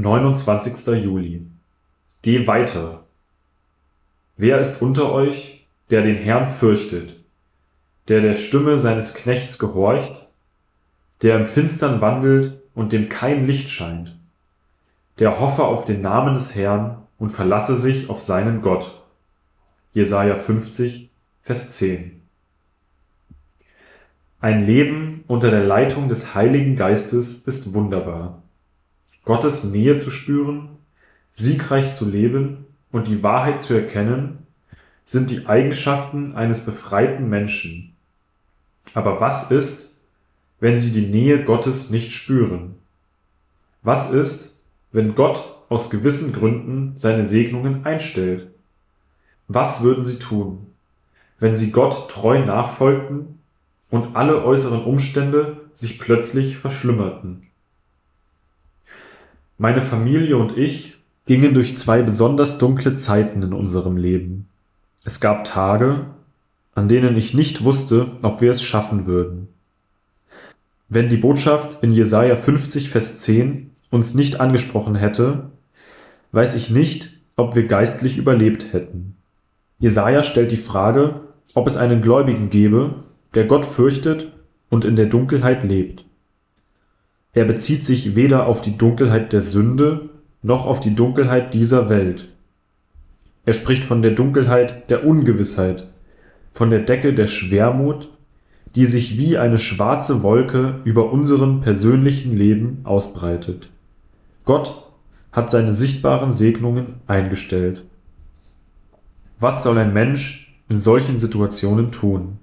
29. Juli. Geh weiter. Wer ist unter euch, der den Herrn fürchtet, der der Stimme seines Knechts gehorcht, der im Finstern wandelt und dem kein Licht scheint, der hoffe auf den Namen des Herrn und verlasse sich auf seinen Gott. Jesaja 50, Vers 10. Ein Leben unter der Leitung des Heiligen Geistes ist wunderbar. Gottes Nähe zu spüren, siegreich zu leben und die Wahrheit zu erkennen, sind die Eigenschaften eines befreiten Menschen. Aber was ist, wenn sie die Nähe Gottes nicht spüren? Was ist, wenn Gott aus gewissen Gründen seine Segnungen einstellt? Was würden sie tun, wenn sie Gott treu nachfolgten und alle äußeren Umstände sich plötzlich verschlimmerten. Meine Familie und ich gingen durch zwei besonders dunkle Zeiten in unserem Leben. Es gab Tage, an denen ich nicht wusste, ob wir es schaffen würden. Wenn die Botschaft in Jesaja 50, Vers 10 uns nicht angesprochen hätte, weiß ich nicht, ob wir geistlich überlebt hätten. Jesaja stellt die Frage, ob es einen Gläubigen gäbe, der Gott fürchtet und in der Dunkelheit lebt. Er bezieht sich weder auf die Dunkelheit der Sünde noch auf die Dunkelheit dieser Welt. Er spricht von der Dunkelheit der Ungewissheit, von der Decke der Schwermut, die sich wie eine schwarze Wolke über unserem persönlichen Leben ausbreitet. Gott hat seine sichtbaren Segnungen eingestellt. Was soll ein Mensch in solchen Situationen tun?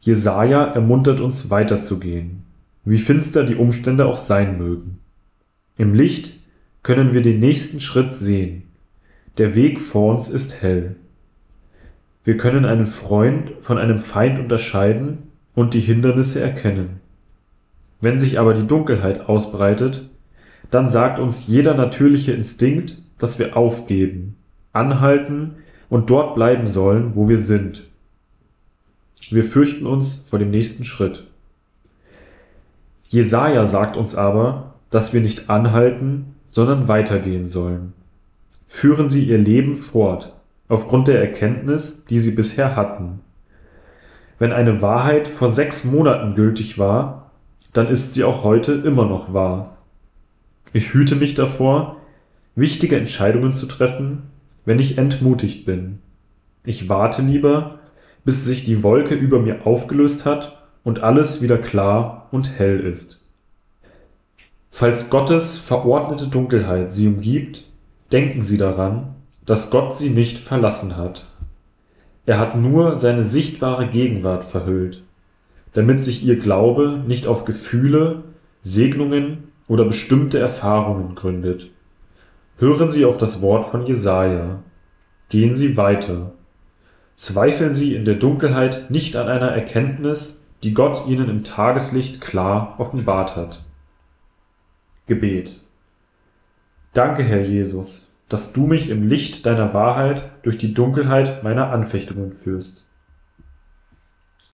Jesaja ermuntert uns weiterzugehen, wie finster die Umstände auch sein mögen. Im Licht können wir den nächsten Schritt sehen. Der Weg vor uns ist hell. Wir können einen Freund von einem Feind unterscheiden und die Hindernisse erkennen. Wenn sich aber die Dunkelheit ausbreitet, dann sagt uns jeder natürliche Instinkt, dass wir aufgeben, anhalten und dort bleiben sollen, wo wir sind. Wir fürchten uns vor dem nächsten Schritt. Jesaja sagt uns aber, dass wir nicht anhalten, sondern weitergehen sollen. Führen Sie Ihr Leben fort, aufgrund der Erkenntnis, die Sie bisher hatten. Wenn eine Wahrheit vor sechs Monaten gültig war, dann ist sie auch heute immer noch wahr. Ich hüte mich davor, wichtige Entscheidungen zu treffen, wenn ich entmutigt bin. Ich warte lieber, bis sich die Wolke über mir aufgelöst hat und alles wieder klar und hell ist. Falls Gottes verordnete Dunkelheit sie umgibt, denken Sie daran, dass Gott sie nicht verlassen hat. Er hat nur seine sichtbare Gegenwart verhüllt, damit sich Ihr Glaube nicht auf Gefühle, Segnungen oder bestimmte Erfahrungen gründet. Hören Sie auf das Wort von Jesaja. Gehen Sie weiter Zweifeln Sie in der Dunkelheit nicht an einer Erkenntnis, die Gott Ihnen im Tageslicht klar offenbart hat. Gebet Danke, Herr Jesus, dass du mich im Licht deiner Wahrheit durch die Dunkelheit meiner Anfechtungen führst